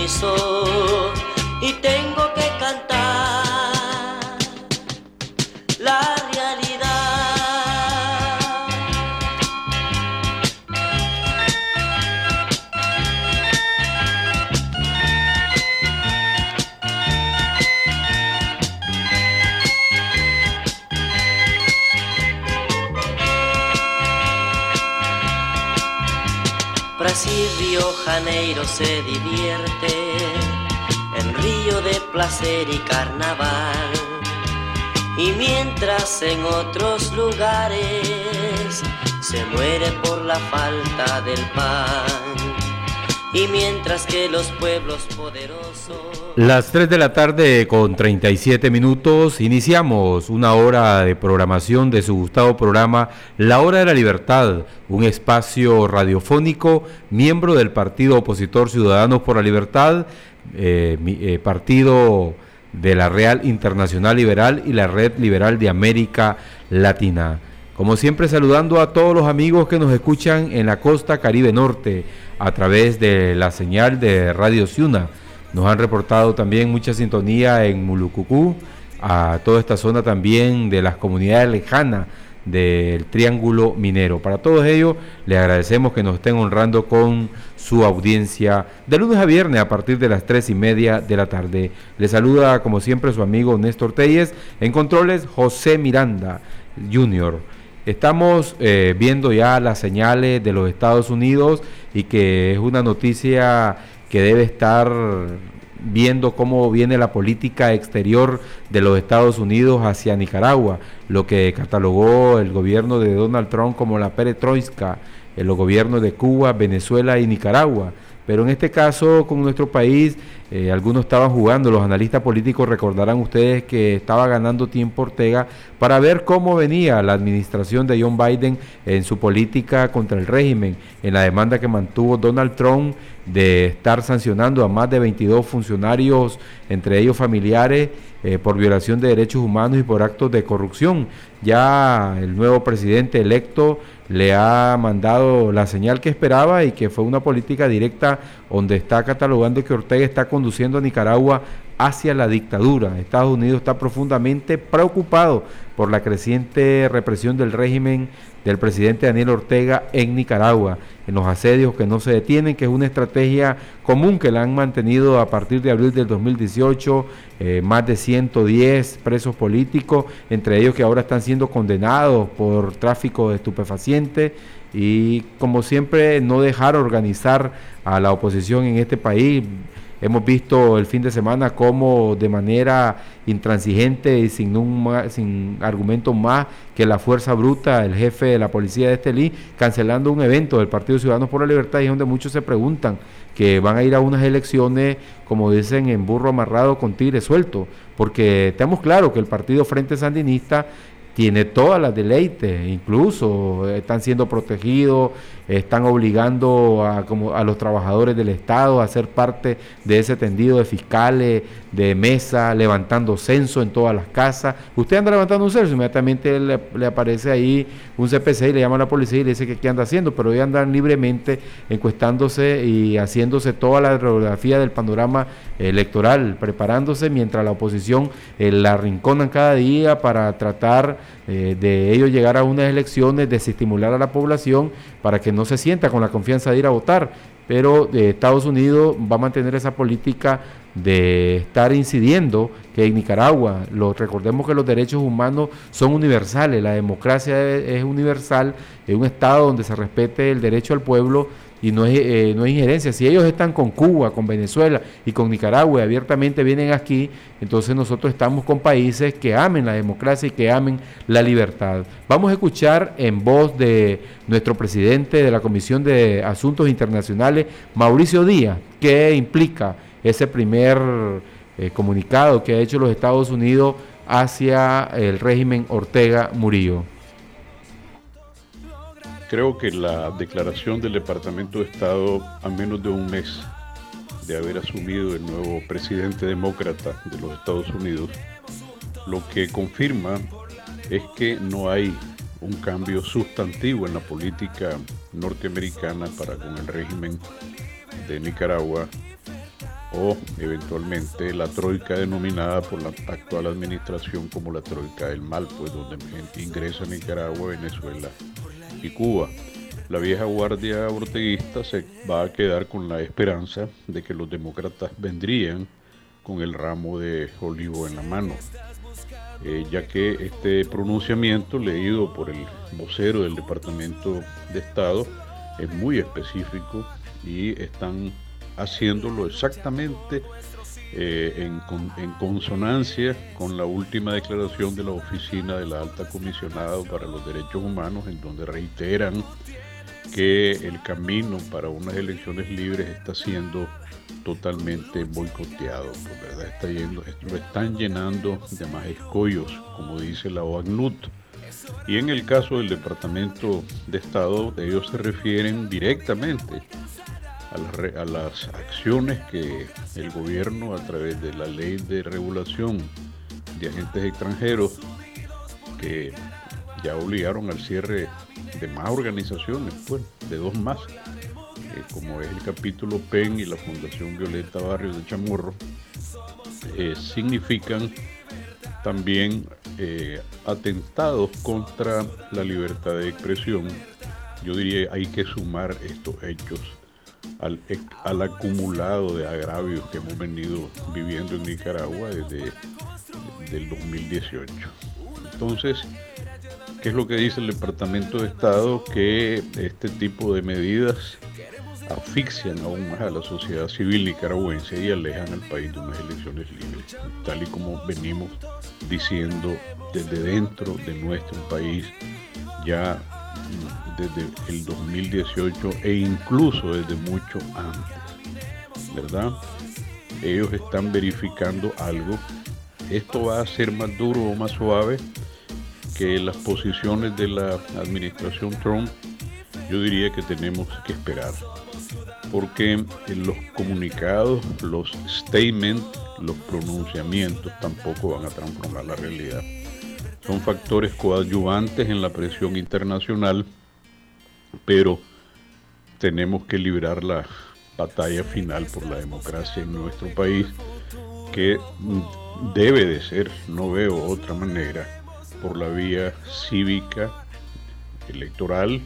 compromiso y carnaval. Y mientras en otros lugares se muere por la falta del pan. Y mientras que los pueblos poderosos... Las 3 de la tarde con 37 minutos iniciamos una hora de programación de su gustado programa La Hora de la Libertad, un espacio radiofónico miembro del Partido Opositor Ciudadanos por la Libertad, eh, eh, partido de la Real Internacional Liberal y la Red Liberal de América Latina. Como siempre saludando a todos los amigos que nos escuchan en la costa Caribe Norte a través de la señal de Radio Ciuna. Nos han reportado también mucha sintonía en Mulucucú, a toda esta zona también de las comunidades lejanas del Triángulo Minero. Para todos ellos, les agradecemos que nos estén honrando con su audiencia de lunes a viernes a partir de las tres y media de la tarde. Les saluda, como siempre, su amigo Néstor Telles. En controles, José Miranda Jr. Estamos eh, viendo ya las señales de los Estados Unidos y que es una noticia que debe estar viendo cómo viene la política exterior de los Estados Unidos hacia Nicaragua, lo que catalogó el gobierno de Donald Trump como la peretroika, en los gobiernos de Cuba, Venezuela y Nicaragua. Pero en este caso, con nuestro país, eh, algunos estaban jugando, los analistas políticos recordarán ustedes que estaba ganando tiempo Ortega para ver cómo venía la administración de John Biden en su política contra el régimen, en la demanda que mantuvo Donald Trump de estar sancionando a más de 22 funcionarios, entre ellos familiares, eh, por violación de derechos humanos y por actos de corrupción. Ya el nuevo presidente electo le ha mandado la señal que esperaba y que fue una política directa donde está catalogando que Ortega está conduciendo a Nicaragua hacia la dictadura. Estados Unidos está profundamente preocupado por la creciente represión del régimen del presidente Daniel Ortega en Nicaragua, en los asedios que no se detienen, que es una estrategia común que la han mantenido a partir de abril del 2018, eh, más de 110 presos políticos, entre ellos que ahora están siendo condenados por tráfico de estupefacientes y como siempre no dejar organizar a la oposición en este país. Hemos visto el fin de semana cómo de manera intransigente y sin, un, sin argumentos más que la fuerza bruta, el jefe de la policía de Estelí, cancelando un evento del Partido Ciudadanos por la Libertad y donde muchos se preguntan que van a ir a unas elecciones, como dicen, en burro amarrado con tigre suelto, porque tenemos claro que el Partido Frente Sandinista tiene todas las deleites, incluso están siendo protegidos, están obligando a, como, a los trabajadores del Estado a ser parte de ese tendido de fiscales, de mesa, levantando censo en todas las casas. Usted anda levantando un censo, inmediatamente le, aparece ahí un CPC y le llama a la policía y le dice que qué anda haciendo, pero ellos andan libremente encuestándose y haciéndose toda la radiografía del panorama electoral, preparándose mientras la oposición eh, la rinconan cada día para tratar eh, de ellos llegar a unas elecciones, desestimular a la población para que no se sienta con la confianza de ir a votar. Pero eh, Estados Unidos va a mantener esa política de estar incidiendo que en Nicaragua, lo, recordemos que los derechos humanos son universales, la democracia es universal, es un Estado donde se respete el derecho al pueblo y no es, eh, no es injerencia. Si ellos están con Cuba, con Venezuela y con Nicaragua y abiertamente vienen aquí, entonces nosotros estamos con países que amen la democracia y que amen la libertad. Vamos a escuchar en voz de nuestro presidente de la Comisión de Asuntos Internacionales, Mauricio Díaz, qué implica ese primer eh, comunicado que ha hecho los Estados Unidos hacia el régimen Ortega Murillo. Creo que la declaración del Departamento de Estado a menos de un mes de haber asumido el nuevo presidente demócrata de los Estados Unidos, lo que confirma es que no hay un cambio sustantivo en la política norteamericana para con el régimen de Nicaragua o eventualmente la troika denominada por la actual administración como la troika del mal, pues donde ingresa Nicaragua, Venezuela y Cuba. La vieja guardia orteguista se va a quedar con la esperanza de que los demócratas vendrían con el ramo de olivo en la mano, eh, ya que este pronunciamiento leído por el vocero del Departamento de Estado es muy específico y están haciéndolo exactamente eh, en, en, consonancia con la última declaración de la Oficina de la Alta Comisionada para los Derechos Humanos, en donde reiteran que el camino para unas elecciones libres está siendo totalmente boicoteado, pues, ¿verdad? Está yendo, lo están llenando de más escollos, como dice la OACNUT. Y en el caso del Departamento de Estado, ellos se refieren directamente a, a las acciones que el gobierno, a través de la ley de regulación de agentes extranjeros, que ya obligaron al cierre de más organizaciones, pues, de dos más, eh, como es el capítulo PEN y la Fundación Violeta Barrios de Chamorro, eh, significan también eh, atentados contra la libertad de expresión. Yo diría hay que sumar estos hechos al, al acumulado de agravios que hemos venido viviendo en Nicaragua desde el 2018. Entonces, ¿qué es lo que dice el Departamento de Estado? Que este tipo de medidas asfixian aún más a la sociedad civil nicaragüense y alejan al país de unas elecciones libres, tal y como venimos diciendo desde dentro de nuestro país ya desde el 2018 e incluso desde mucho antes, ¿verdad? Ellos están verificando algo. Esto va a ser más duro o más suave que las posiciones de la administración Trump. Yo diría que tenemos que esperar porque los comunicados, los statements, los pronunciamientos tampoco van a transformar la realidad. Son factores coadyuvantes en la presión internacional, pero tenemos que librar la batalla final por la democracia en nuestro país, que debe de ser, no veo otra manera, por la vía cívica, electoral,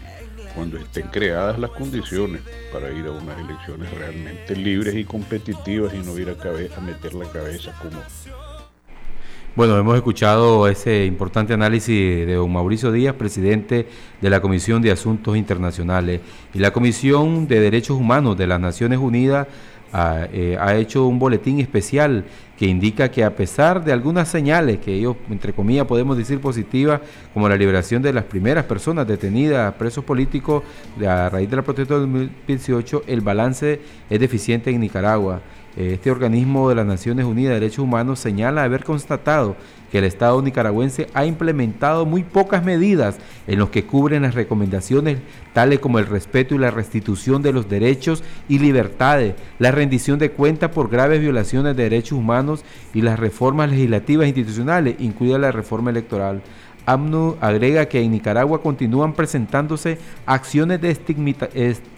cuando estén creadas las condiciones para ir a unas elecciones realmente libres y competitivas y no ir a, a meter la cabeza como... Bueno, hemos escuchado ese importante análisis de don Mauricio Díaz, presidente de la Comisión de Asuntos Internacionales y la Comisión de Derechos Humanos de las Naciones Unidas eh, ha, hecho un boletín especial que indica que a pesar de algunas señales que ellos, entre comillas, podemos decir positivas, como la liberación de las primeras personas detenidas, presos políticos, a raíz de la protesta de 2018, el balance es deficiente en Nicaragua. Este organismo de las Naciones Unidas de Derechos Humanos señala haber constatado que el Estado nicaragüense ha implementado muy pocas medidas en los que cubren las recomendaciones tales como el respeto y la restitución de los derechos y libertades, la rendición de cuentas por graves violaciones de derechos humanos y las reformas legislativas e institucionales, incluida la reforma electoral. AMNU agrega que en Nicaragua continúan presentándose acciones de estigmatización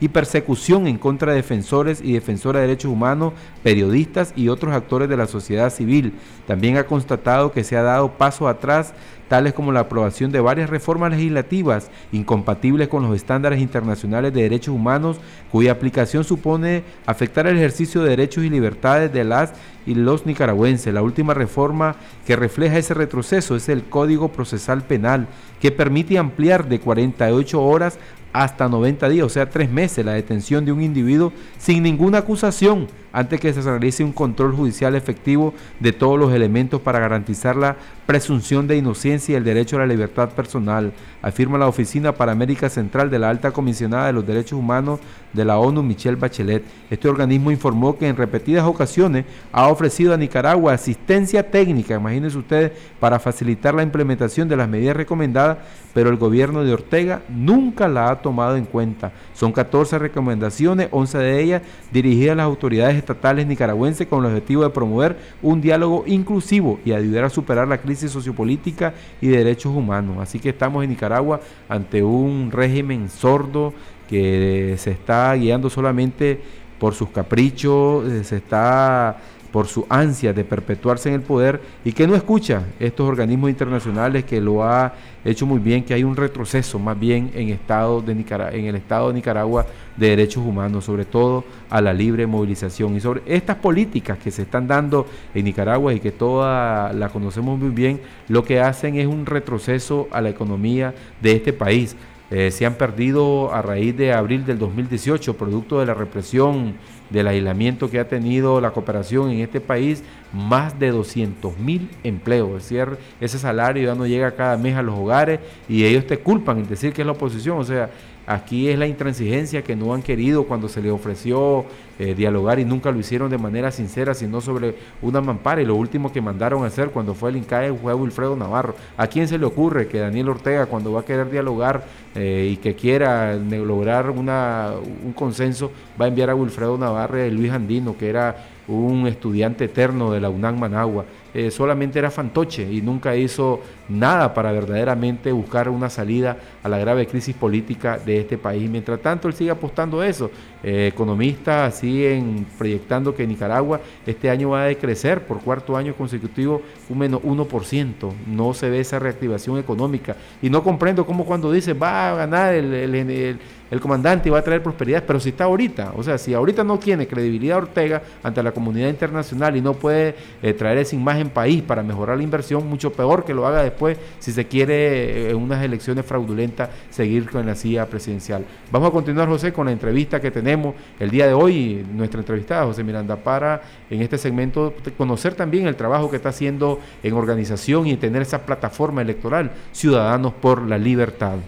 y persecución en contra de defensores y defensoras de derechos humanos, periodistas y otros actores de la sociedad civil. También ha constatado que se ha dado paso atrás tales como la aprobación de varias reformas legislativas incompatibles con los estándares internacionales de derechos humanos, cuya aplicación supone afectar el ejercicio de derechos y libertades de las y los nicaragüenses. La última reforma que refleja ese retroceso es el Código Procesal Penal, que permite ampliar de 48 horas hasta 90 días, o sea, tres meses, la detención de un individuo sin ninguna acusación antes que se realice un control judicial efectivo de todos los elementos para garantizar la presunción de inocencia y el derecho a la libertad personal, afirma la Oficina para América Central de la Alta Comisionada de los Derechos Humanos de la ONU, Michelle Bachelet. Este organismo informó que en repetidas ocasiones ha ofrecido a Nicaragua asistencia técnica, imagínense ustedes, para facilitar la implementación de las medidas recomendadas, pero el gobierno de Ortega nunca la ha tomado en cuenta. Son 14 recomendaciones, 11 de ellas dirigidas a las autoridades estatales nicaragüenses con el objetivo de promover un diálogo inclusivo y ayudar a superar la crisis sociopolítica y de derechos humanos. Así que estamos en Nicaragua ante un régimen sordo que se está guiando solamente por sus caprichos, eh, se está por su ansia de perpetuarse en el poder y que no escucha estos organismos internacionales que lo ha hecho muy bien, que hay un retroceso más bien en, estado de en el Estado de Nicaragua de derechos humanos, sobre todo a la libre movilización y sobre estas políticas que se están dando en Nicaragua y que todas la conocemos muy bien, lo que hacen es un retroceso a la economía de este país. Eh, se han perdido a raíz de abril del 2018, producto de la represión del aislamiento que ha tenido la cooperación en este país, más de 200 mil empleos. Es decir, ese salario ya no llega cada mes a los hogares y ellos te culpan en decir que es la oposición. O sea, Aquí es la intransigencia que no han querido cuando se les ofreció eh, dialogar y nunca lo hicieron de manera sincera, sino sobre una mampara. Y lo último que mandaron a hacer cuando fue el INCAE fue Wilfredo Navarro. ¿A quién se le ocurre que Daniel Ortega, cuando va a querer dialogar eh, y que quiera lograr un consenso, va a enviar a Wilfredo Navarro y Luis Andino, que era un estudiante eterno de la UNAM Managua? Eh, solamente era fantoche y nunca hizo nada para verdaderamente buscar una salida a la grave crisis política de este país. Mientras tanto, él sigue apostando a eso. Eh, economistas siguen proyectando que Nicaragua este año va a decrecer por cuarto año consecutivo un menos 1%. No se ve esa reactivación económica. Y no comprendo cómo cuando dice va a ganar el, el, el comandante y va a traer prosperidad, pero si está ahorita, o sea, si ahorita no tiene credibilidad Ortega ante la comunidad internacional y no puede eh, traer esa imagen país para mejorar la inversión, mucho peor que lo haga después si se quiere eh, en unas elecciones fraudulentas seguir con la silla presidencial. Vamos a continuar, José, con la entrevista que tenemos el día de hoy, nuestra entrevistada, José Miranda, para en este segmento conocer también el trabajo que está haciendo en organización y tener esa plataforma electoral, Ciudadanos por la Libertad.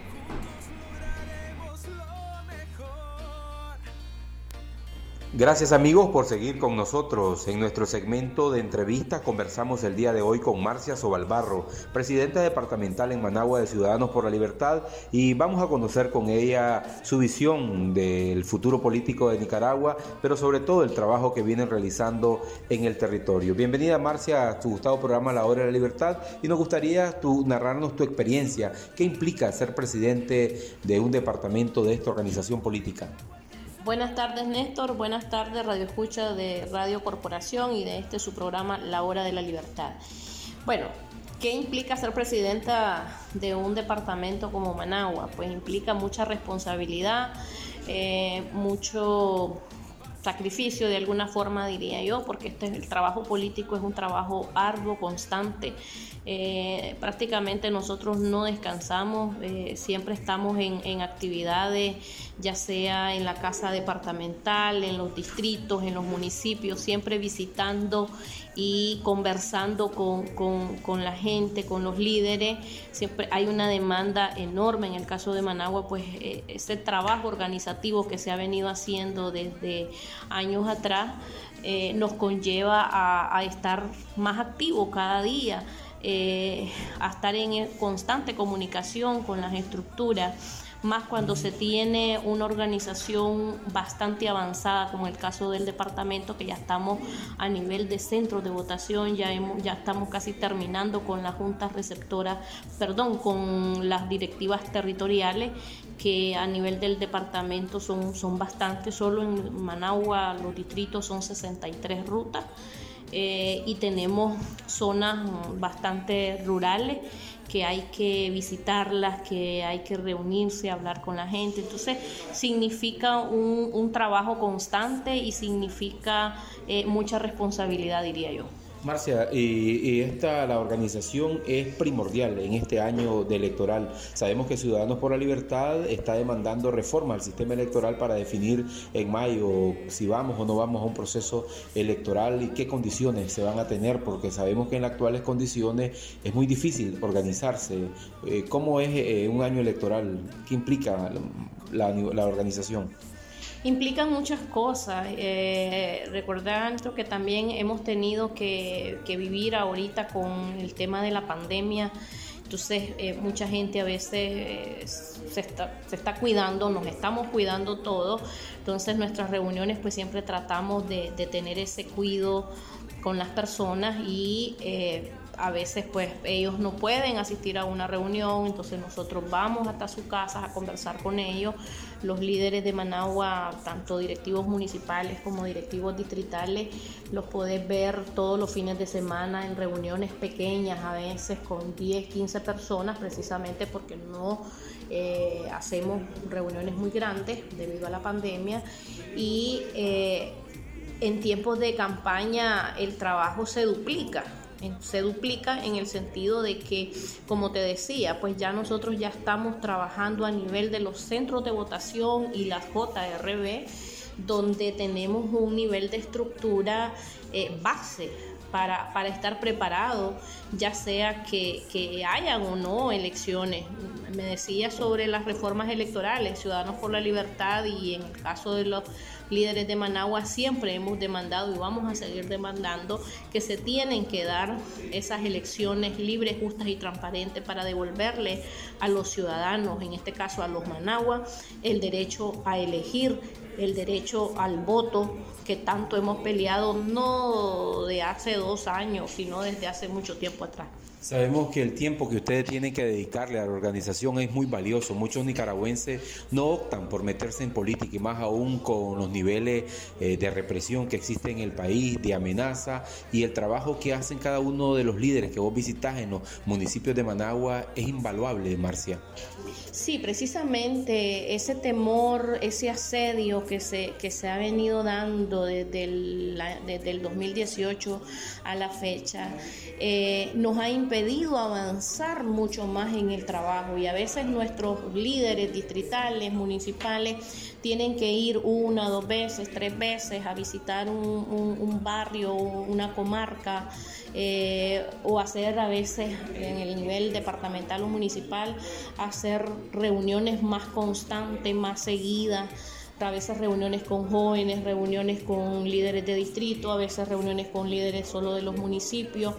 Gracias amigos por seguir con nosotros. En nuestro segmento de entrevistas conversamos el día de hoy con Marcia Sobalbarro, presidenta departamental en Managua de Ciudadanos por la Libertad, y vamos a conocer con ella su visión del futuro político de Nicaragua, pero sobre todo el trabajo que vienen realizando en el territorio. Bienvenida Marcia a tu gustado programa La Hora de la Libertad y nos gustaría tu, narrarnos tu experiencia. ¿Qué implica ser presidente de un departamento de esta organización política? Buenas tardes Néstor, buenas tardes Radio Escucha de Radio Corporación y de este su programa La Hora de la Libertad. Bueno, ¿qué implica ser presidenta de un departamento como Managua? Pues implica mucha responsabilidad, eh, mucho sacrificio de alguna forma diría yo, porque este, el trabajo político es un trabajo arduo, constante, eh, prácticamente nosotros no descansamos, eh, siempre estamos en, actividades, ya sea en la casa departamental, en los distritos, en los municipios, siempre visitando y conversando con, la gente, con los líderes. Siempre hay una demanda enorme en el caso de Managua, pues eh, ese trabajo organizativo que se ha venido haciendo desde años atrás nos conlleva a, a estar más activos cada día eh, a estar en constante comunicación con las estructuras, más cuando se tiene una organización bastante avanzada, como el caso del departamento, que ya estamos a nivel de centros de votación, ya, ya estamos casi terminando con las juntas receptoras, perdón, con las directivas territoriales que a nivel del departamento son, son bastante, solo en Managua los distritos son 63 rutas. Eh, y tenemos zonas bastante rurales que hay que visitarlas, que hay que reunirse, hablar con la gente. Entonces significa un, trabajo constante y significa eh, mucha responsabilidad, diría yo. Marcia, y, esta, la organización es primordial en este año de electoral. Sabemos que Ciudadanos por la Libertad está demandando reforma al sistema electoral para definir en mayo si vamos o no vamos a un proceso electoral y qué condiciones se van a tener, porque sabemos que en las actuales condiciones es muy difícil organizarse. Eh, ¿Cómo es eh, un año electoral? ¿Qué implica la organización? Implican muchas cosas. Eh, recordando que también hemos tenido que, vivir ahorita con el tema de la pandemia. Entonces, eh, mucha gente a veces eh, se, está, se, está, cuidando, nos estamos cuidando todo. Entonces, nuestras reuniones, pues siempre tratamos de, tener ese cuidado con las personas y a veces pues ellos no pueden asistir a una reunión, entonces nosotros vamos hasta sus casas a conversar con ellos. Los líderes de Managua, tanto directivos municipales como directivos distritales, los podés ver todos los fines de semana en reuniones pequeñas, a veces con 10, 15 personas, precisamente porque no eh, hacemos reuniones muy grandes debido a la pandemia. Y eh, en tiempos de campaña el trabajo se duplica se duplica en el sentido de que, como te decía, pues ya nosotros ya estamos trabajando a nivel de los centros de votación y las JRB, donde tenemos un nivel de estructura eh, base para, para, estar preparado, ya sea que, que, hayan o no elecciones. Me decía sobre las reformas electorales, Ciudadanos por la Libertad y en el caso de los líderes de Managua siempre hemos demandado y vamos a seguir demandando que se tienen que dar esas elecciones libres, justas y transparentes para devolverle a los ciudadanos, en este caso a los Managua, el derecho a elegir, el derecho al voto que tanto hemos peleado no de hace dos años, sino desde hace mucho tiempo atrás. Sabemos que el tiempo que ustedes tienen que dedicarle a la organización es muy valioso. Muchos nicaragüenses no optan por meterse en política y más aún con los niveles eh, de represión que existe en el país, de amenaza y el trabajo que hacen cada uno de los líderes que vos visitás en los municipios de Managua es invaluable, Marcia. Sí, precisamente ese temor, ese asedio que se, que se ha venido dando desde el, desde el 2018 a la fecha eh, nos ha impedido avanzar mucho más en el trabajo. Y a veces nuestros líderes distritales, municipales, tienen que ir una, dos veces, tres veces a visitar un, barrio, una comarca eh, o hacer a veces en el nivel departamental o municipal, hacer reuniones más constantes, más seguidas. A veces reuniones con jóvenes, reuniones con líderes de distrito, a veces reuniones con líderes solo de los municipios.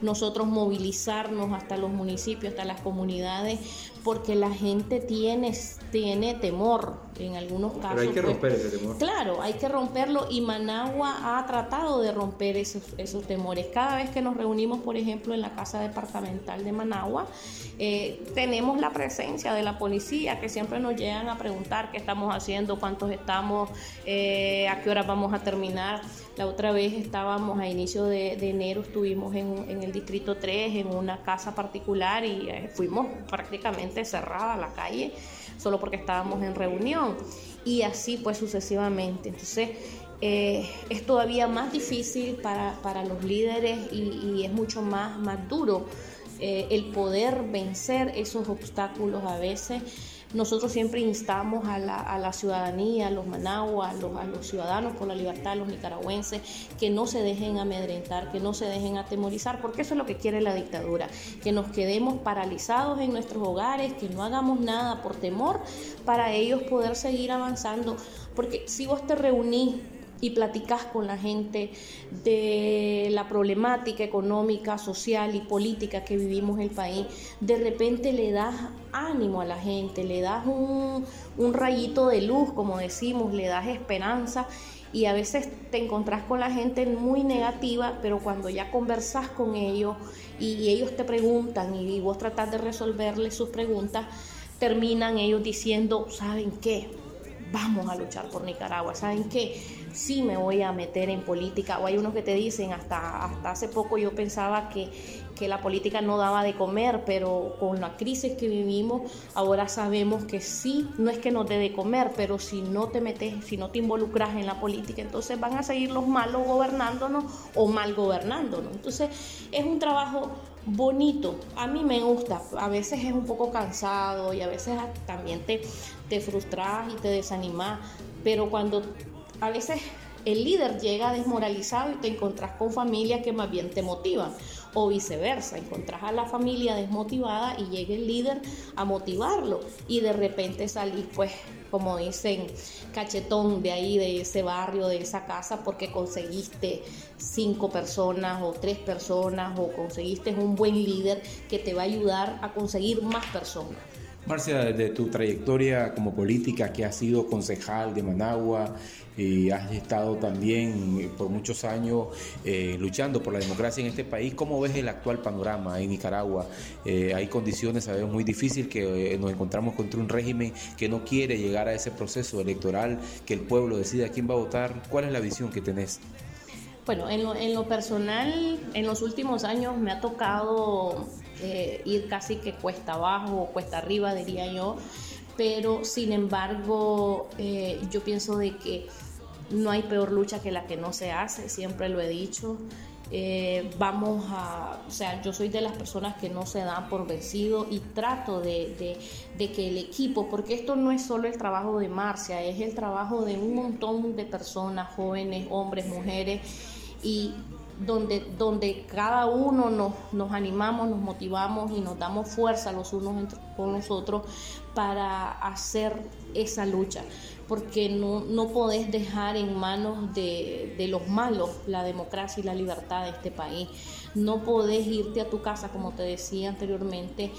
Nosotros movilizarnos hasta los municipios, hasta las comunidades, porque la gente tiene, tiene temor en algunos casos. Pero hay que pues, romper ese temor. Claro, hay que romperlo y Managua ha tratado de romper esos, esos temores. Cada vez que nos reunimos, por ejemplo, en la Casa Departamental de Managua, eh, tenemos la presencia de la policía que siempre nos llegan a preguntar qué estamos haciendo, cuántos estamos, eh, a qué hora vamos a terminar. La otra vez estábamos a inicio de, enero, estuvimos en, en, el Distrito 3, en una casa particular y eh, fuimos prácticamente cerrada la calle solo porque estábamos en reunión y así pues sucesivamente. Entonces eh, es todavía más difícil para, los líderes y, es mucho más, más duro eh, el poder vencer esos obstáculos a veces nosotros siempre instamos a la, ciudadanía, a los managuas, a los, a los, ciudadanos por la libertad, a los nicaragüenses, que no se dejen amedrentar, que no se dejen atemorizar, porque eso es lo que quiere la dictadura, que nos quedemos paralizados en nuestros hogares, que no hagamos nada por temor para ellos poder seguir avanzando. Porque si vos te reunís y platicas con la gente de la problemática económica, social y política que vivimos en el país, de repente le das ánimo a la gente, le das un, rayito de luz, como decimos, le das esperanza y a veces te encontrás con la gente muy negativa, pero cuando ya conversas con ellos y ellos te preguntan y vos tratás de resolverles sus preguntas, terminan ellos diciendo, ¿saben qué? Vamos a luchar por Nicaragua, ¿saben qué? Sí me voy a meter en política. O hay unos que te dicen, hasta, hasta hace poco yo pensaba que, que la política no daba de comer, pero con la crisis que vivimos, ahora sabemos que sí, no es que no te de comer, pero si no te metes, si no te involucras en la política, entonces van a seguir los malos gobernándonos o mal gobernándonos. Entonces es un trabajo bonito, a mí me gusta, a veces es un poco cansado y a veces también te, te frustras y te desanimas, pero cuando a veces el líder llega desmoralizado y te encontrás con familias que más bien te motivan. O viceversa, encontrás a la familia desmotivada y llega el líder a motivarlo. Y de repente salís pues como dicen cachetón de ahí de ese barrio, de esa casa porque conseguiste cinco personas o tres personas o conseguiste un buen líder que te va a ayudar a conseguir más personas Marcia, de tu trayectoria como política, que has sido concejal de Managua, y has estado también eh, por muchos años eh, luchando por la democracia en este país. ¿Cómo ves el actual panorama en Nicaragua? Eh, hay condiciones, sabemos, muy difíciles que nos encontramos contra un régimen que no quiere llegar a ese proceso electoral, que el pueblo decida quién va a votar. ¿Cuál es la visión que tenés? Bueno, en lo, en lo personal, en los últimos años me ha tocado eh, ir casi que cuesta abajo o cuesta arriba, diría yo, pero sin embargo eh, yo pienso de que no hay peor lucha que la que no se hace, siempre lo he dicho. Eh, vamos a, o sea, yo soy de las personas que no se dan por vencido y trato de, de, que el equipo, porque esto no es solo el trabajo de Marcia, es el trabajo de un montón de personas, jóvenes, hombres, mujeres, y donde, donde cada uno nos, nos animamos, nos motivamos y nos damos fuerza los unos con los otros para hacer esa lucha, porque no, no podés dejar en manos de, de, los malos la democracia y la libertad de este país. No podés irte a tu casa, como te decía anteriormente,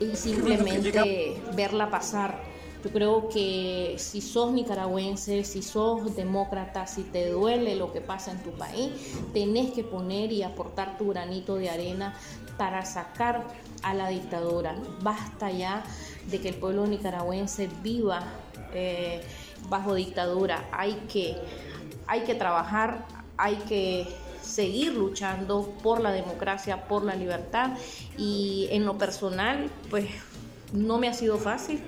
y simplemente verla pasar yo creo que si sos nicaragüense, si sos demócrata, si te duele lo que pasa en tu país, tenés que poner y aportar tu granito de arena para sacar a la dictadura. Basta ya de que el pueblo nicaragüense viva eh, bajo dictadura. Hay que, hay que trabajar, hay que seguir luchando por la democracia, por la libertad y en lo personal, pues no me ha sido fácil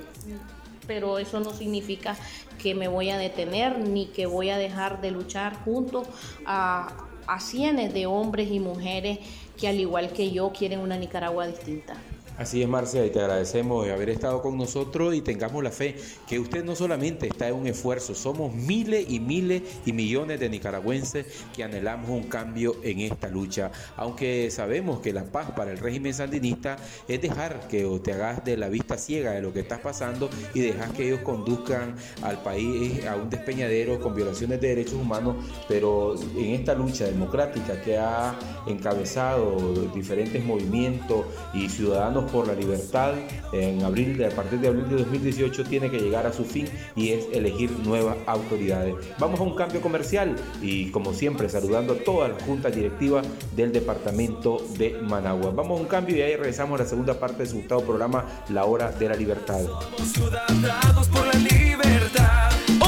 pero eso no significa que me voy a detener ni que voy a dejar de luchar junto a, a cientos de hombres y mujeres que al igual que yo quieren una Nicaragua distinta. Así es, Marcia, y te agradecemos de haber estado con nosotros y tengamos la fe que usted no solamente está en un esfuerzo, somos miles y miles y millones de nicaragüenses que anhelamos un cambio en esta lucha, aunque sabemos que la paz para el régimen sandinista es dejar que te hagas de la vista ciega de lo que está pasando y dejar que ellos conduzcan al país a un despeñadero con violaciones de derechos humanos, pero en esta lucha democrática que ha encabezado diferentes movimientos y ciudadanos por la Libertad en abril, a partir de abril de 2018 tiene que llegar a su fin y es elegir nuevas autoridades. Vamos a un cambio comercial y como siempre saludando a toda la junta directiva del departamento de Managua. Vamos a un cambio y ahí regresamos a la segunda parte de su gustado programa La Hora de la libertad.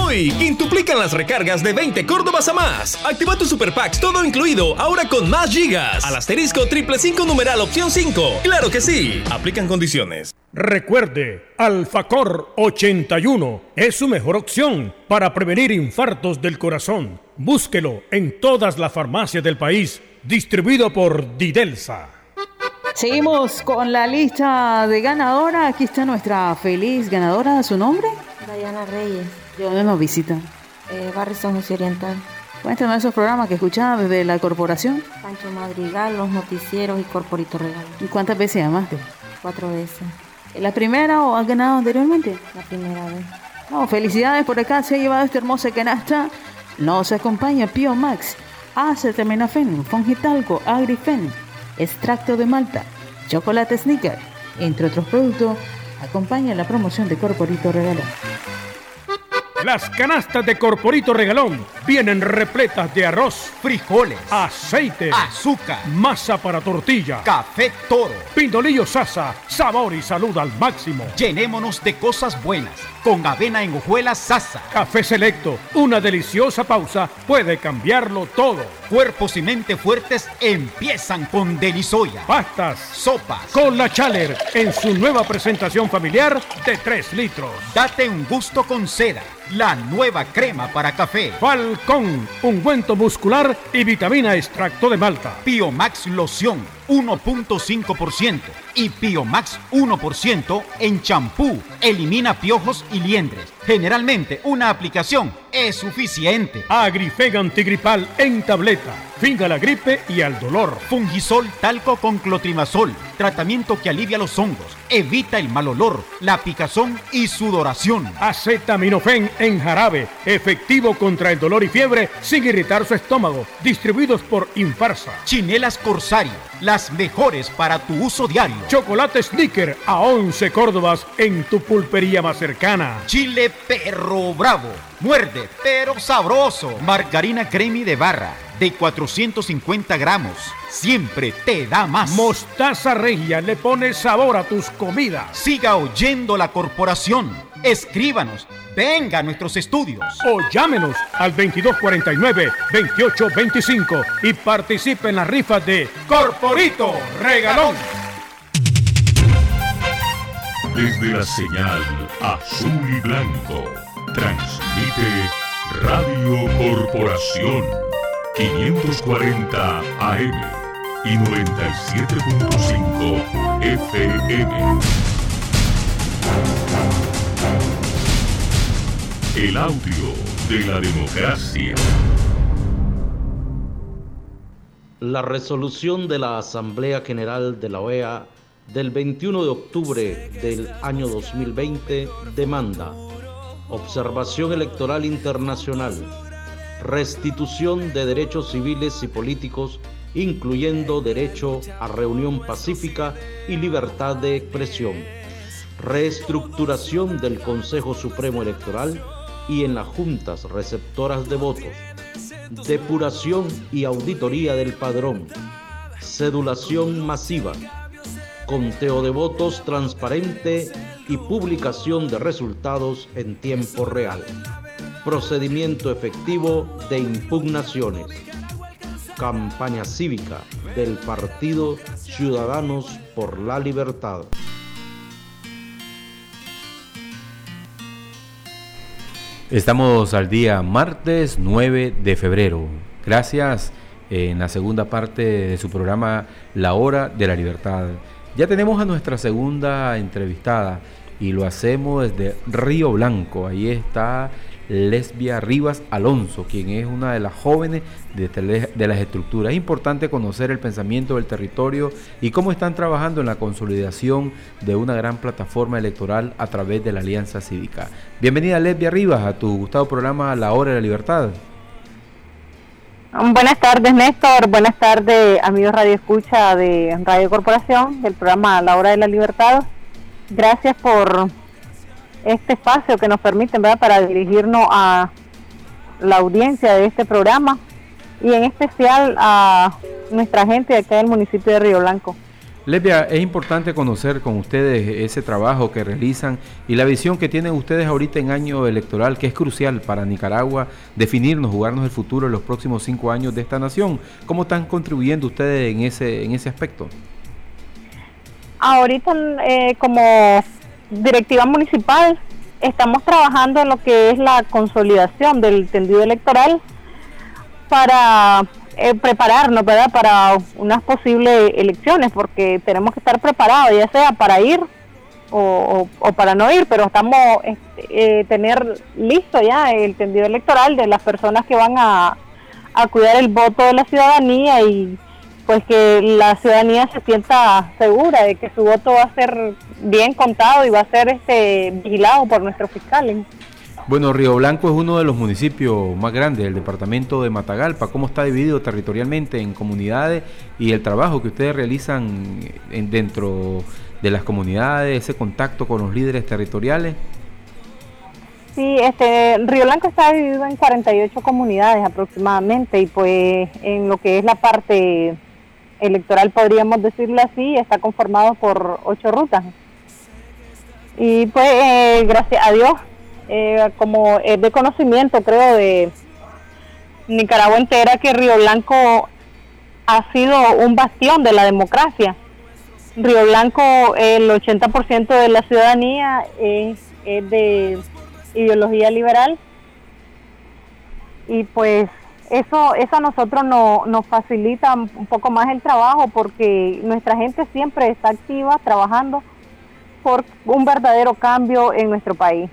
Hoy, quintuplican las recargas de 20 Córdobas a más. Activa tu Super Packs todo incluido, ahora con más gigas. Al asterisco triple 5 numeral opción 5. Claro que sí. Aplican condiciones. Recuerde, Alfacor 81 es su mejor opción para prevenir infartos del corazón. Búsquelo en todas las farmacias del país, distribuido por Didelsa. Seguimos con la lista de ganadora. Aquí está nuestra feliz ganadora. ¿Su nombre? Diana Reyes. ¿De dónde nos visita? Eh, Barrio San José Oriental. Cuéntanos esos programas que escuchaba desde la corporación. Pancho Madrigal, los noticieros y Corporito Regalo. ¿Y cuántas veces llamaste? Cuatro veces. ¿La primera o has ganado anteriormente? La primera vez. No, felicidades por acá, se ha llevado este hermoso canasta. Nos acompaña Pio Max, Acetaminofén, Fongitalco, Agrifen, extracto de malta, chocolate sneaker, entre otros productos. Acompaña la promoción de Corporito Regalo. Las canastas de Corporito Regalón vienen repletas de arroz, frijoles, aceite, azúcar, masa para tortilla, café toro, pindolillo sasa, sabor y salud al máximo. Llenémonos de cosas buenas con avena en hojuelas sasa. Café selecto, una deliciosa pausa puede cambiarlo todo. Cuerpos y mente fuertes empiezan con Delisoya. Pastas, sopas, con la Chaler en su nueva presentación familiar de 3 litros. Date un gusto con seda la nueva crema para café. Falcón, ungüento muscular y vitamina extracto de malta. Piomax loción 1.5% y Piomax 1% en champú. Elimina piojos y liendres. Generalmente una aplicación es suficiente. Agrifega antigripal en tableta. Finga la gripe y al dolor. Fungisol talco con clotrimazol. Tratamiento que alivia los hongos, evita el mal olor, la picazón y sudoración. Acetaminofén en jarabe. Efectivo contra el dolor y fiebre sin irritar su estómago. Distribuidos por Infarsa. Chinelas Corsario. La las mejores para tu uso diario. Chocolate Snicker a 11 Córdobas en tu pulpería más cercana. Chile Perro Bravo. Muerde, pero sabroso. Margarina Cremi de barra de 450 gramos. Siempre te da más. Mostaza Regia le pone sabor a tus comidas. Siga oyendo la corporación. Escríbanos. Venga a nuestros estudios. O llámenos al 2249-2825 y participe en la rifa de Corporito Regalón. Desde la señal azul y blanco, transmite Radio Corporación 540 AM y 97.5 FM. El audio de la democracia. La resolución de la Asamblea General de la OEA del 21 de octubre del año 2020 demanda observación electoral internacional, restitución de derechos civiles y políticos, incluyendo derecho a reunión pacífica y libertad de expresión, reestructuración del Consejo Supremo Electoral y en las juntas receptoras de votos, depuración y auditoría del padrón, cedulación masiva, conteo de votos transparente y publicación de resultados en tiempo real, procedimiento efectivo de impugnaciones, campaña cívica del Partido Ciudadanos por la Libertad. Estamos al día martes 9 de febrero. Gracias eh, en la segunda parte de su programa La Hora de la Libertad. Ya tenemos a nuestra segunda entrevistada y lo hacemos desde Río Blanco. Ahí está Lesbia Rivas Alonso, quien es una de las jóvenes de, las estructuras. Es importante conocer el pensamiento del territorio y cómo están trabajando en la consolidación de una gran plataforma electoral a través de la Alianza Cívica. Bienvenida Lesbia Rivas a tu gustado programa La Hora de la Libertad. Buenas tardes Néstor, buenas tardes amigos Radio Escucha de Radio Corporación, del programa La Hora de la Libertad. Gracias por este espacio que nos permite ¿verdad? para dirigirnos a la audiencia de este programa y en especial a nuestra gente de acá del municipio de Río Blanco. Lesbia, es importante conocer con ustedes ese trabajo que realizan y la visión que tienen ustedes ahorita en año electoral, que es crucial para Nicaragua definirnos, jugarnos el futuro en los próximos cinco años de esta nación. ¿Cómo están contribuyendo ustedes en ese, en ese aspecto? Ahorita, eh, como directiva municipal estamos trabajando en lo que es la consolidación del tendido electoral para eh, prepararnos ¿verdad? para unas posibles elecciones, porque tenemos que estar preparados, ya sea para ir o, para no ir, pero estamos este, eh, tener listo ya el tendido electoral de las personas que van a, a cuidar el voto de la ciudadanía y pues que la ciudadanía se sienta segura de que su voto va a ser bien contado y va a ser este vigilado por nuestros fiscales. Bueno, Río Blanco es uno de los municipios más grandes del departamento de Matagalpa. ¿Cómo está dividido territorialmente en comunidades y el trabajo que ustedes realizan en, dentro de las comunidades, ese contacto con los líderes territoriales? Sí, este, Río Blanco está dividido en 48 comunidades aproximadamente y pues en lo que es la parte electoral, podríamos decirlo así, está conformado por ocho rutas. Y pues, eh, gracias a Dios, eh, como es de conocimiento, creo, de Nicaragua entera, que Río Blanco ha sido un bastión de la democracia. Río Blanco, el 80% de la ciudadanía es, es de ideología liberal. Y pues eso, eso a nosotros nos facilita un poco más el trabajo porque nuestra gente siempre está activa trabajando por un verdadero cambio en nuestro país.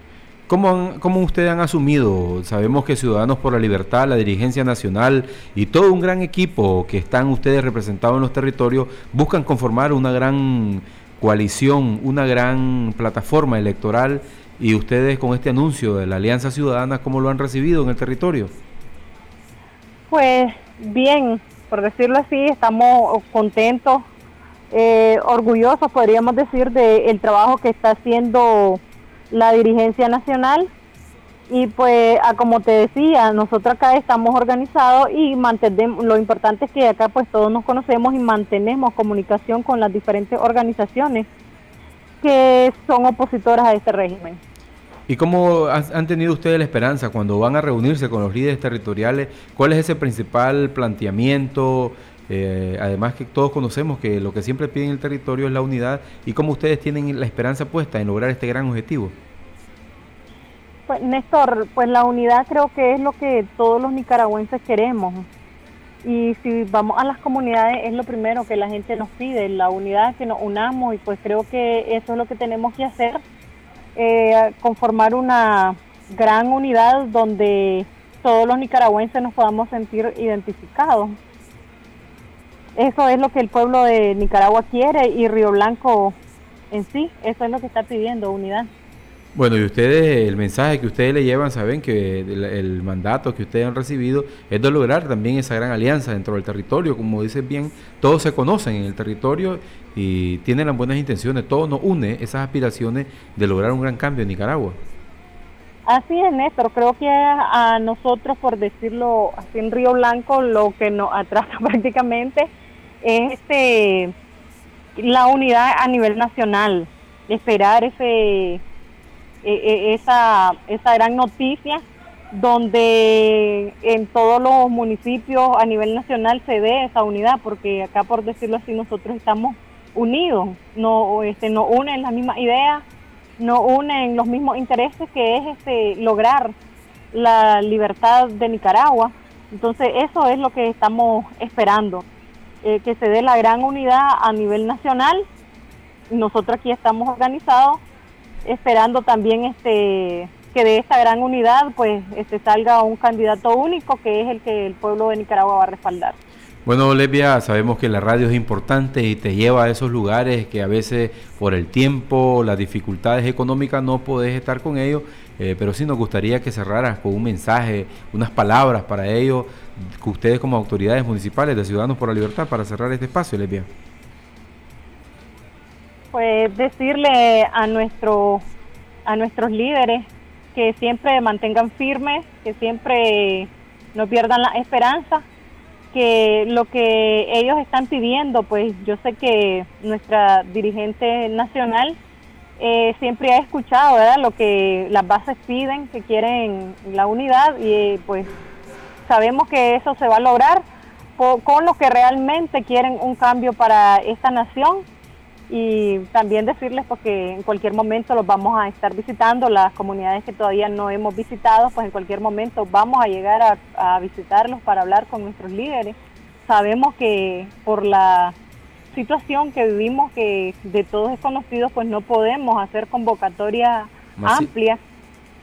¿Cómo, ¿Cómo ustedes han asumido? Sabemos que Ciudadanos por la Libertad, la dirigencia nacional y todo un gran equipo que están ustedes representados en los territorios buscan conformar una gran coalición, una gran plataforma electoral y ustedes con este anuncio de la Alianza Ciudadana, ¿cómo lo han recibido en el territorio? Pues bien, por decirlo así, estamos contentos eh, orgullosos, podríamos decir, del trabajo que está haciendo la dirigencia nacional. Y pues, como te decía, nosotros acá estamos organizados y mantenemos, lo importante es que acá pues todos nos conocemos y mantenemos comunicación con las diferentes organizaciones que son opositoras a este régimen. ¿Y cómo han tenido ustedes la esperanza cuando van a reunirse con los líderes territoriales? ¿Cuál es ese principal planteamiento? Eh, además que todos conocemos que lo que siempre piden el territorio es la unidad y cómo ustedes tienen la esperanza puesta en lograr este gran objetivo. Pues Néstor, pues la unidad creo que es lo que todos los nicaragüenses queremos. Y si vamos a las comunidades es lo primero que la gente nos pide, la unidad, que nos unamos y pues creo que eso es lo que tenemos que hacer, eh, conformar una gran unidad donde todos los nicaragüenses nos podamos sentir identificados. Eso es lo que el pueblo de Nicaragua quiere y Río Blanco en sí, eso es lo que está pidiendo, unidad. Bueno, y ustedes, el mensaje que ustedes le llevan, saben que el, mandato que ustedes han recibido es de lograr también esa gran alianza dentro del territorio. Como dicen bien, todos se conocen en el territorio y tienen las buenas intenciones. Todo nos une esas aspiraciones de lograr un gran cambio en Nicaragua. Así es, Néstor. Creo que a nosotros, por decirlo así en Río Blanco, lo que nos atrasa prácticamente es este, la unidad a nivel nacional. Esperar ese e, e, esa, esa gran noticia donde en todos los municipios a nivel nacional se dé esa unidad, porque acá por decirlo así nosotros estamos unidos, no este no unen las mismas ideas, no unen los mismos intereses que es este lograr la libertad de Nicaragua. Entonces eso es lo que estamos esperando, eh, que se dé la gran unidad a nivel nacional. Nosotros aquí estamos organizados esperando también este que de esta gran unidad pues este salga un candidato único que es el que el pueblo de Nicaragua va a respaldar. Bueno, Lesbia, sabemos que la radio es importante y te lleva a esos lugares que a veces por el tiempo, las dificultades económicas no podés estar con ellos, eh, pero sí nos gustaría que cerraras con un mensaje, unas palabras para ellos, que ustedes como autoridades municipales de Ciudadanos por la Libertad, para cerrar este espacio, Lesbia pues decirle a nuestro a nuestros líderes que siempre mantengan firmes, que siempre no pierdan la esperanza, que lo que ellos están pidiendo, pues yo sé que nuestra dirigente nacional eh, siempre ha escuchado, ¿verdad? Lo que las bases piden, que quieren la unidad y pues sabemos que eso se va a lograr con lo que realmente quieren un cambio para esta nación y también decirles porque pues, en cualquier momento los vamos a estar visitando, las comunidades que todavía no hemos visitado, pues en cualquier momento vamos a llegar a, visitarlos para hablar con nuestros líderes. Sabemos que por la situación que vivimos, que de todos es conocido, pues no podemos hacer convocatorias amplias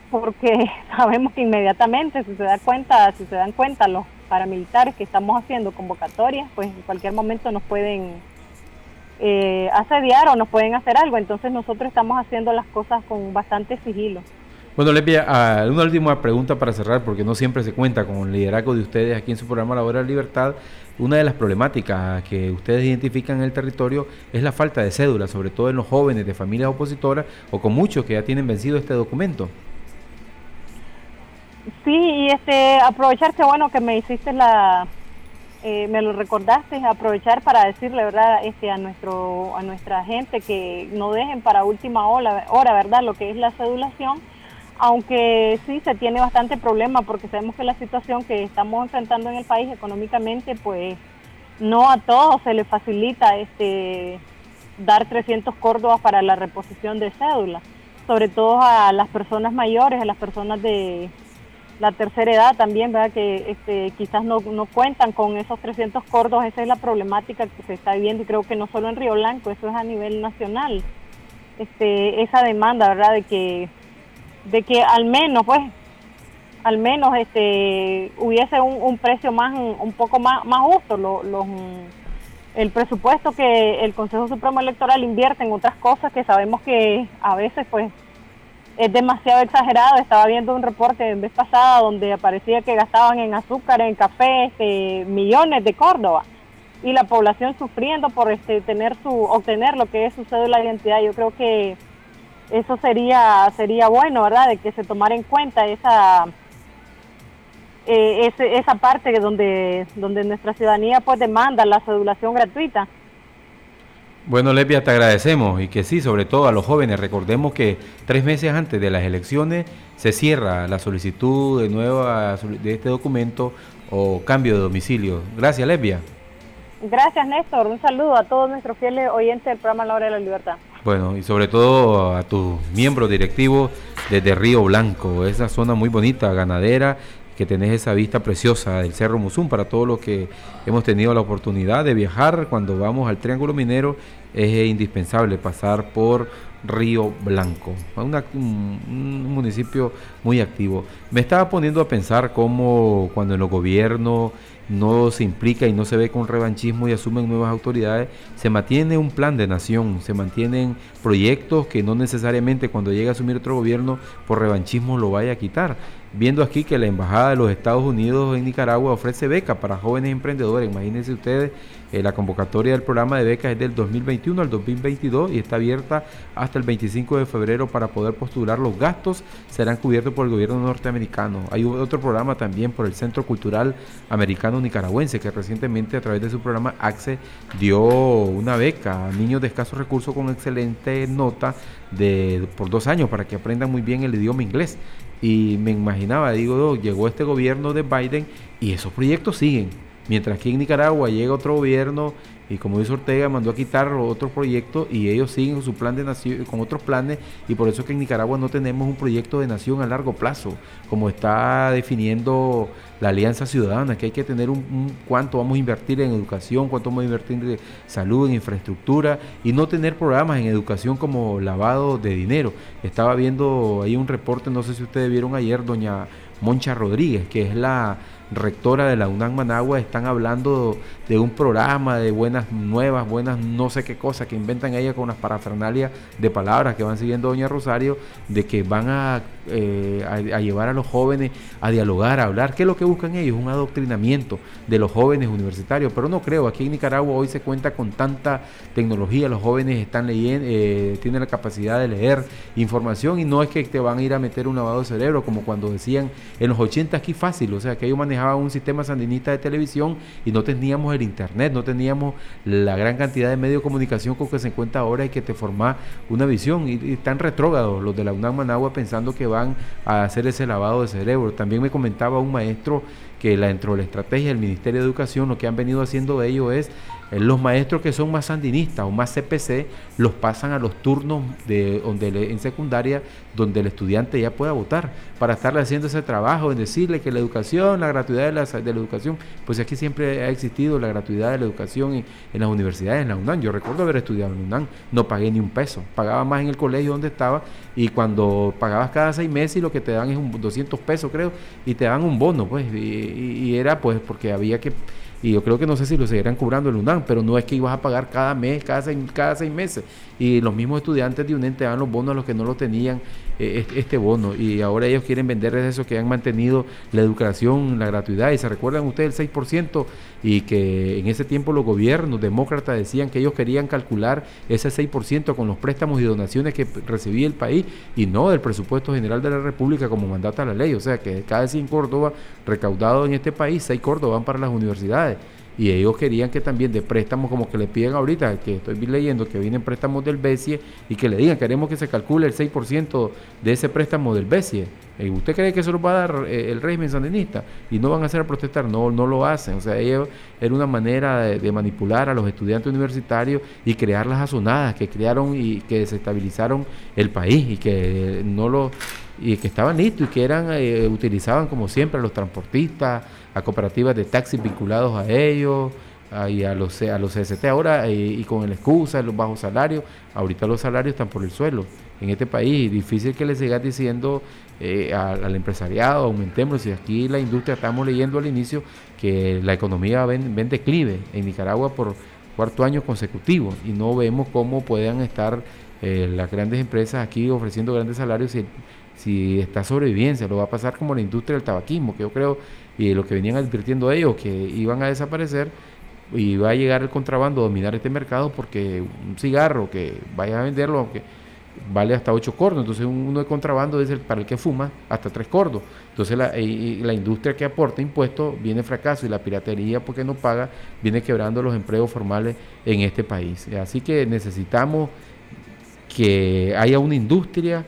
porque sabemos que inmediatamente, si se da cuenta, si se dan cuenta los paramilitares que estamos haciendo convocatorias, pues en cualquier momento nos pueden eh, asediar o nos pueden hacer algo. Entonces nosotros estamos haciendo las cosas con bastante sigilo. Bueno, Lepia, ah, una última pregunta para cerrar, porque no siempre se cuenta con el liderazgo de ustedes aquí en su programa La Hora de Libertad. Una de las problemáticas que ustedes identifican en el territorio es la falta de cédula, sobre todo en los jóvenes de familias opositoras o con muchos que ya tienen vencido este documento. Sí, y este, aprovechar que bueno que me hiciste la, eh, me lo recordaste, aprovechar para decirle, ¿verdad?, este, a, nuestro, a nuestra gente que no dejen para última hora, hora, ¿verdad?, lo que es la cedulación, aunque sí se tiene bastante problema porque sabemos que la situación que estamos enfrentando en el país económicamente, pues no a todos se les facilita este dar 300 córdobas para la reposición de cédula, sobre todo a las personas mayores, a las personas de la tercera edad también, ¿verdad? Que este, quizás no, no cuentan con esos 300 cordos, esa es la problemática que se está viviendo y creo que no solo en Río Blanco, eso es a nivel nacional. Este, esa demanda, ¿verdad? De que, de que al menos, pues, al menos este, hubiese un, precio más, un poco más, más justo. Los, el presupuesto que el Consejo Supremo Electoral invierte en otras cosas que sabemos que a veces, pues, es demasiado exagerado. Estaba viendo un reporte en vez pasada donde aparecía que gastaban en azúcar, en café, este, millones de Córdoba. y la población sufriendo por este tener su obtener lo que es su cédula de identidad. Yo creo que eso sería sería bueno, ¿verdad? De que se tomara en cuenta esa eh, esa parte donde donde nuestra ciudadanía pues demanda la cedulación gratuita. Bueno, Lepia, te agradecemos y que sí, sobre todo a los jóvenes, recordemos que tres meses antes de las elecciones se cierra la solicitud de nueva de este documento o cambio de domicilio. Gracias, Lepia. Gracias, Néstor. Un saludo a todos nuestros fieles oyentes del programa La Hora de la Libertad. Bueno, y sobre todo a tus miembros directivos desde Río Blanco, esa zona muy bonita, ganadera, que tenés esa vista preciosa del Cerro Musum para todos los que hemos tenido la oportunidad de viajar cuando vamos al Triángulo Minero es indispensable pasar por Río Blanco, un, municipio muy activo. Me estaba poniendo a pensar cómo cuando en los gobiernos no se implica y no se ve con revanchismo y asumen nuevas autoridades, se mantiene un plan de nación, se mantienen proyectos que no necesariamente cuando llegue a asumir otro gobierno por revanchismo lo vaya a quitar viendo aquí que la Embajada de los Estados Unidos en Nicaragua ofrece becas para jóvenes emprendedores. Imagínense ustedes, eh, la convocatoria del programa de becas es del 2021 al 2022 y está abierta hasta el 25 de febrero para poder postular. Los gastos serán cubiertos por el gobierno norteamericano. Hay otro programa también por el Centro Cultural Americano Nicaragüense que recientemente a través de su programa AXE dio una beca a niños de escasos recursos con excelente nota de, por dos años para que aprendan muy bien el idioma inglés. Y me imaginaba, digo, llegó este gobierno de Biden y esos proyectos siguen. Mientras que en Nicaragua llega otro gobierno y como dice Ortega, mandó a quitar otros proyectos y ellos siguen con su plan de con otros planes y por eso es que en Nicaragua no tenemos un proyecto de nación a largo plazo, como está definiendo la Alianza Ciudadana, que hay que tener un, cuánto vamos a invertir en educación, cuánto vamos a invertir en salud, en infraestructura y no tener programas en educación como lavado de dinero. Estaba viendo ahí un reporte, no sé si ustedes vieron ayer, doña Moncha Rodríguez, que es la rectora de la UNAM Managua están hablando de un programa de buenas nuevas, buenas no sé qué cosas que inventan ella con unas parafernalias de palabras que van siguiendo Doña Rosario, de que van a, eh, llevar a los jóvenes a dialogar, a hablar. ¿Qué es lo que buscan ellos? Un adoctrinamiento de los jóvenes universitarios. Pero no creo, aquí en Nicaragua hoy se cuenta con tanta tecnología, los jóvenes están leyendo, eh, tienen la capacidad de leer información y no es que te van a ir a meter un lavado de cerebro como cuando decían en los 80 aquí fácil, o sea que ellos manejaban un sistema sandinista de televisión y no teníamos el internet, no teníamos la gran cantidad de medios de comunicación con que se encuentra ahora y que te forma una visión. Y, están retrógrados los de la UNAM Managua pensando que van a hacer ese lavado de cerebro. También me comentaba un maestro que la, dentro de la estrategia del Ministerio de Educación lo que han venido haciendo ellos es los maestros que son más sandinistas o más CPC los pasan a los turnos de, donde en secundaria donde el estudiante ya pueda votar para estarle haciendo ese trabajo en decirle que la educación, la gratuidad de la, de la educación, pues aquí siempre ha existido la gratuidad de la educación en, las universidades, en la UNAM. Yo recuerdo haber estudiado en la UNAM, no pagué ni un peso, pagaba más en el colegio donde estaba y cuando pagabas cada seis meses lo que te dan es un 200 pesos creo y te dan un bono pues y era pues porque había que y yo creo que no sé si lo seguirán cobrando el UNAM, pero no es que ibas a pagar cada mes, cada seis, cada seis meses. Y los mismos estudiantes de UNEN te dan los bonos a los que no lo tenían eh, este bono. Y ahora ellos quieren venderles eso que han mantenido la educación, la gratuidad. Y se recuerdan ustedes el 6% y que en ese tiempo los gobiernos demócratas decían que ellos querían calcular ese 6% con los préstamos y donaciones que recibía el país y no del presupuesto general de la República como mandata la ley. O sea que cada 100 Córdoba recaudado en este país, 6 Córdoba van para las universidades y ellos querían que también de préstamos como que le piden ahorita, que estoy leyendo que vienen préstamos del BESIE y que le digan queremos que se calcule el 6% de ese préstamo del BESIE. ¿Y eh, ¿Usted cree que eso lo va a dar eh, el régimen sandinista? Y no van a hacer a protestar, no, no lo hacen. O sea, ellos era una manera de, manipular a los estudiantes universitarios y crear las azonadas que crearon y que desestabilizaron el país y que no lo y que estaban listos y que eran eh, utilizaban como siempre a los transportistas, a cooperativas de taxis vinculados a ellos y a los a los CST ahora y con la excusa de los bajos salarios, ahorita los salarios están por el suelo en este país, difícil que le sigas diciendo eh, al, empresariado, aumentemos, y aquí la industria estamos leyendo al inicio que la economía ven, ven declive en Nicaragua por cuarto año consecutivo y no vemos cómo puedan estar eh, las grandes empresas aquí ofreciendo grandes salarios si si está sobrevivencia, lo va a pasar como la industria del tabaquismo, que yo creo, y lo que venían advirtiendo ellos, que iban a desaparecer, y va a llegar el contrabando a dominar este mercado porque un cigarro que vaya a venderlo, aunque vale hasta 8 cordos, entonces uno de contrabando es el, para el que fuma hasta 3 cordos. Entonces la, la industria que aporta impuestos viene fracaso y la piratería porque no paga viene quebrando los empleos formales en este país. Así que necesitamos que haya una industria,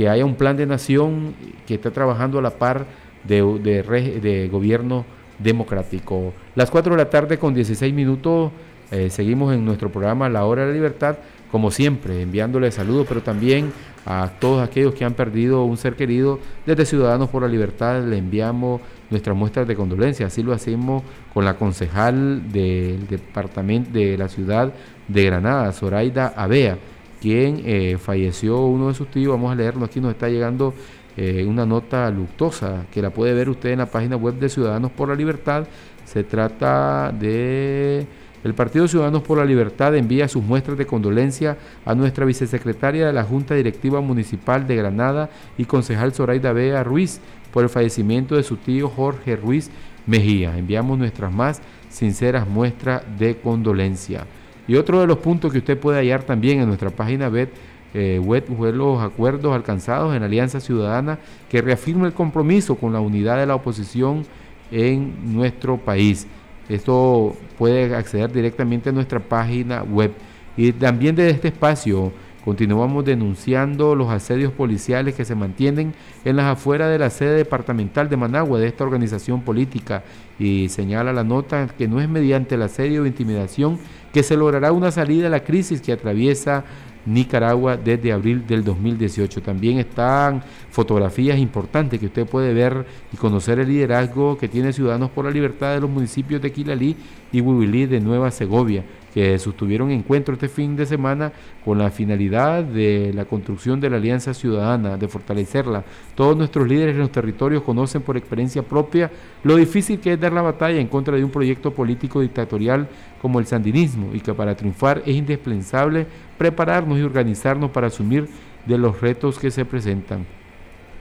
que haya un plan de nación que esté trabajando a la par de, gobierno democrático. Las 4 de la tarde con 16 minutos eh, seguimos en nuestro programa La Hora de la Libertad, como siempre, enviándole saludos, pero también a todos aquellos que han perdido un ser querido. Desde Ciudadanos por la Libertad le enviamos nuestras muestras de condolencia. Así lo hacemos con la concejal del departamento de la ciudad de Granada, Zoraida Avea, quien eh, falleció uno de sus tíos. Vamos a leerlo, aquí nos está llegando eh, una nota luctuosa que la puede ver usted en la página web de Ciudadanos por la Libertad. Se trata de el Partido Ciudadanos por la Libertad envía sus muestras de condolencia a nuestra vicesecretaria de la Junta Directiva Municipal de Granada y concejal Zoraida Bea Ruiz por el fallecimiento de su tío Jorge Ruiz Mejía. Enviamos nuestras más sinceras muestras de condolencia. Y otro de los puntos que usted puede hallar también en nuestra página web, eh, web fue los acuerdos alcanzados en Alianza Ciudadana que reafirma el compromiso con la unidad de la oposición en nuestro país. Esto puede acceder directamente a nuestra página web. Y también desde este espacio continuamos denunciando los asedios policiales que se mantienen en las afueras de la sede departamental de Managua de esta organización política y señala la nota que no es mediante el asedio o intimidación que se logrará una salida a la crisis que atraviesa Nicaragua desde abril del 2018. También están fotografías importantes que usted puede ver y conocer el liderazgo que tiene Ciudadanos por la Libertad de los municipios de Quilalí y Huibilí de Nueva Segovia que sostuvieron encuentro este fin de semana con la finalidad de la construcción de la Alianza Ciudadana, de fortalecerla. Todos nuestros líderes en los territorios conocen por experiencia propia lo difícil que es dar la batalla en contra de un proyecto político dictatorial como el sandinismo y que para triunfar es indispensable prepararnos y organizarnos para asumir de los retos que se presentan.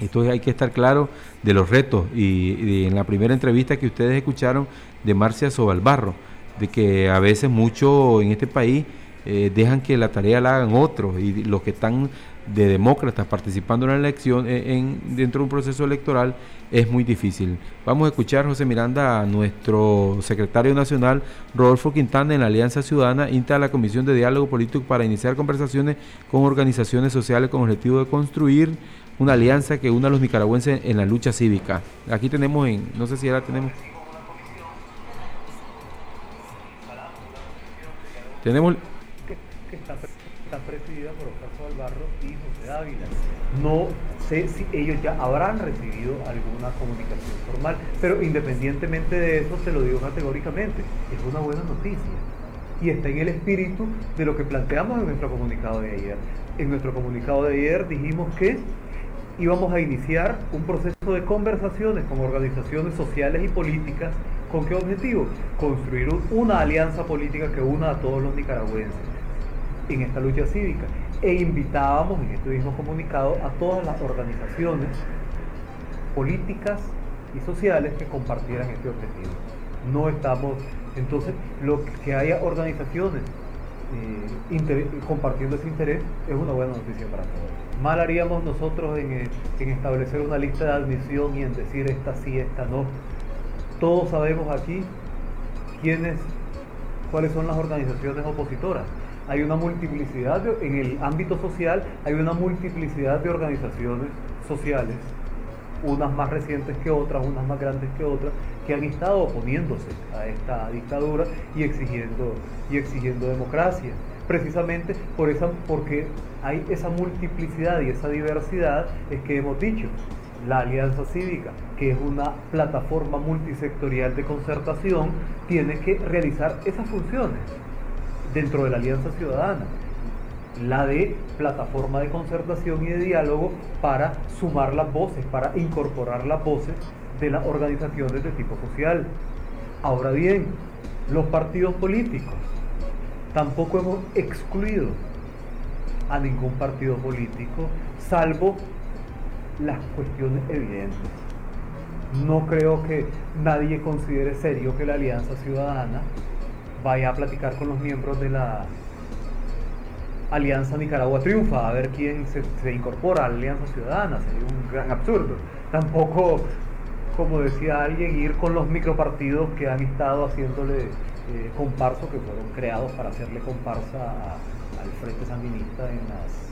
Entonces hay que estar claro de los retos y, en la primera entrevista que ustedes escucharon de Marcia Sobalbarro, de que a veces mucho en este país eh, dejan que la tarea la hagan otros y los que están de demócratas participando en la elección eh, en, dentro de un proceso electoral es muy difícil. Vamos a escuchar, José Miranda, a nuestro secretario nacional, Rodolfo Quintana, en la Alianza Ciudadana, insta a la Comisión de Diálogo Político para iniciar conversaciones con organizaciones sociales con el objetivo de construir una alianza que una a los nicaragüenses en la lucha cívica. Aquí tenemos, en, no sé si ahora tenemos Tenemos... Que, está, presidida por Oscar y José Dávila. No sé si ellos ya habrán recibido alguna comunicación formal, pero independientemente de eso, se lo digo categóricamente, es una buena noticia. Y está en el espíritu de lo que planteamos en nuestro comunicado de ayer. En nuestro comunicado de ayer dijimos que íbamos a iniciar un proceso de conversaciones con organizaciones sociales y políticas. ¿Con qué objetivo? Construir una alianza política que una a todos los nicaragüenses en esta lucha cívica. E invitábamos en este mismo comunicado a todas las organizaciones políticas y sociales que compartieran este objetivo. No estamos, entonces, lo que haya organizaciones eh, compartiendo ese interés es una buena noticia para todos. Mal haríamos nosotros en, eh, en, establecer una lista de admisión y en decir esta sí, esta no. Todos sabemos aquí quiénes, cuáles son las organizaciones opositoras. Hay una multiplicidad, en el ámbito social hay una multiplicidad de organizaciones sociales, unas más recientes que otras, unas más grandes que otras, que han estado oponiéndose a esta dictadura y exigiendo, y exigiendo democracia precisamente por esa, porque hay esa multiplicidad y esa diversidad, es que hemos dicho, la Alianza Cívica, que es una plataforma multisectorial de concertación, tiene que realizar esas funciones dentro de la Alianza Ciudadana. La de plataforma de concertación y de diálogo para sumar las voces, para incorporar las voces de las organizaciones de tipo social. Ahora bien, los partidos políticos Tampoco hemos excluido a ningún partido político, salvo las cuestiones evidentes. No creo que nadie considere serio que la Alianza Ciudadana vaya a platicar con los miembros de la Alianza Nicaragua Triunfa, a ver quién se, incorpora a la Alianza Ciudadana, sería un gran absurdo. Tampoco, como decía alguien, ir con los micropartidos que han estado haciéndole eh, comparso, que fueron creados para hacerle comparsa al Frente Sandinista en las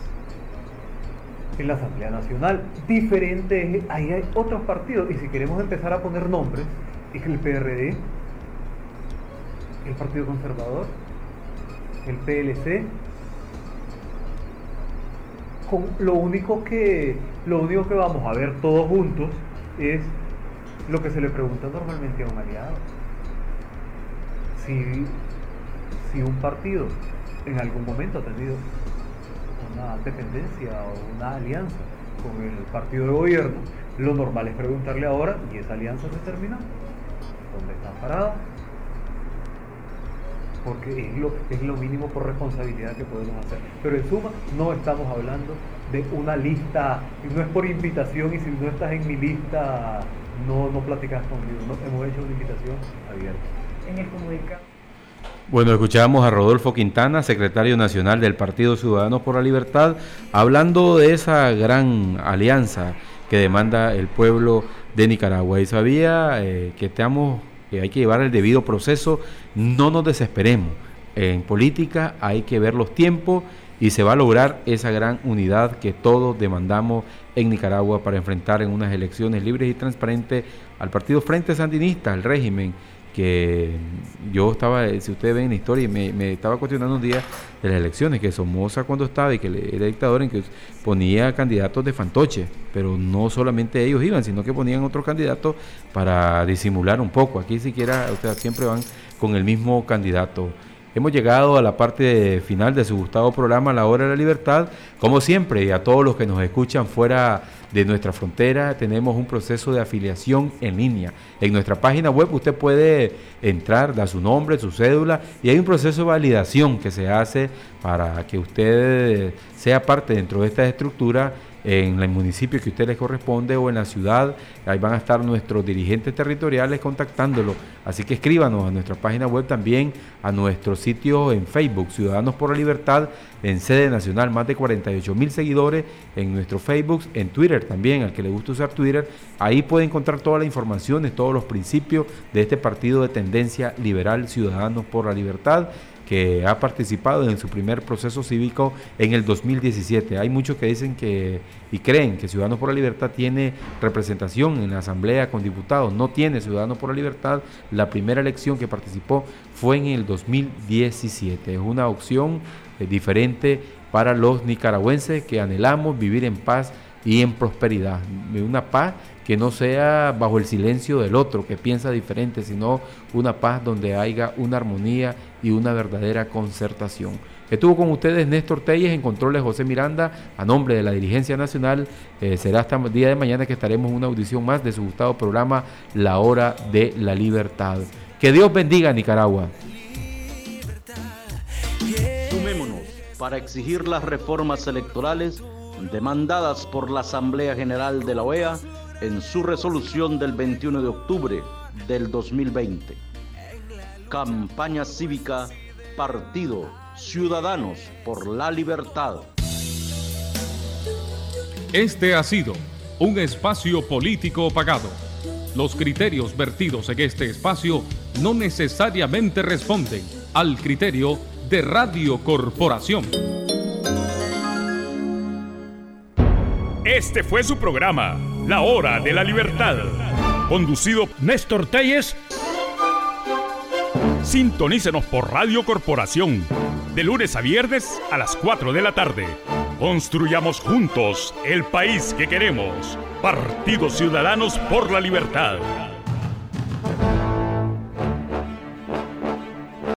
en la Asamblea Nacional. Diferente, ahí hay otros partidos, y si queremos empezar a poner nombres, es el PRD, el Partido Conservador, el PLC, con lo único que lo único que vamos a ver todos juntos es lo que se le pregunta normalmente a un aliado. Si, si un partido en algún momento ha tenido una dependencia o una alianza con el partido de gobierno, lo normal es preguntarle ahora, ¿y esa alianza se terminó? ¿Dónde están parados? Porque es lo, es lo mínimo por responsabilidad que podemos hacer. Pero en suma, no estamos hablando de una lista, y no es por invitación, y si no estás en mi lista, no, no platicas conmigo. No, hemos hecho una invitación abierta. En el comunicado bueno, escuchábamos a Rodolfo Quintana, secretario nacional del Partido Ciudadanos por la Libertad, hablando de esa gran alianza que demanda el pueblo de Nicaragua. Y sabía eh, que, estamos, que hay que llevar el debido proceso, no nos desesperemos. En política hay que ver los tiempos y se va a lograr esa gran unidad que todos demandamos en Nicaragua para enfrentar en unas elecciones libres y transparentes al Partido Frente Sandinista, al régimen que yo estaba, si ustedes ven la historia, me, me estaba cuestionando un día de las elecciones, que Somoza cuando estaba y que era dictador, en que ponía candidatos de fantoche, pero no solamente ellos iban, sino que ponían otros candidatos para disimular un poco. Aquí siquiera, o siempre van con el mismo candidato. Hemos llegado a la parte final de su gustado programa La Hora de la Libertad. Como siempre, y a todos los que nos escuchan fuera de nuestra frontera tenemos un proceso de afiliación en línea. En nuestra página web usted puede entrar, dar su nombre, su cédula y hay un proceso de validación que se hace para que usted sea parte dentro de esta estructura en el municipio que a usted le corresponde o en la ciudad. Ahí van a estar nuestros dirigentes territoriales contactándolo. Así que escríbanos a nuestra página web también, a nuestro sitio en Facebook, Ciudadanos por la Libertad, en sede nacional, más de 48 mil seguidores en nuestro Facebook, en Twitter también, al que le gusta usar Twitter. Ahí puede encontrar toda la información de todos los principios de este partido de tendencia liberal, Ciudadanos por la Libertad que ha participado en su primer proceso cívico en el 2017. Hay muchos que dicen que y creen que Ciudadanos por la Libertad tiene representación en la Asamblea con diputados. No tiene Ciudadanos por la Libertad. La primera elección que participó fue en el 2017. Es una opción eh, diferente para los nicaragüenses que anhelamos vivir en paz y en prosperidad. Una paz que no sea bajo el silencio del otro, que piensa diferente, sino una paz donde haya una armonía y una verdadera concertación. Estuvo con ustedes Néstor Telles en controles José Miranda, a nombre de la dirigencia nacional. Eh, será hasta el día de mañana que estaremos en una audición más de su gustado programa La Hora de la Libertad. Que Dios bendiga a Nicaragua. Sumémonos para exigir las reformas electorales demandadas por la Asamblea General de la OEA en su resolución del 21 de octubre del 2020. Campaña cívica, partido, ciudadanos por la libertad. Este ha sido un espacio político pagado. Los criterios vertidos en este espacio no necesariamente responden al criterio de Radio Corporación. Este fue su programa la Hora de la Libertad. Conducido Néstor Telles. Sintonícenos por Radio Corporación. De lunes a viernes a las 4 de la tarde. Construyamos juntos el país que queremos. Partidos Ciudadanos por la Libertad.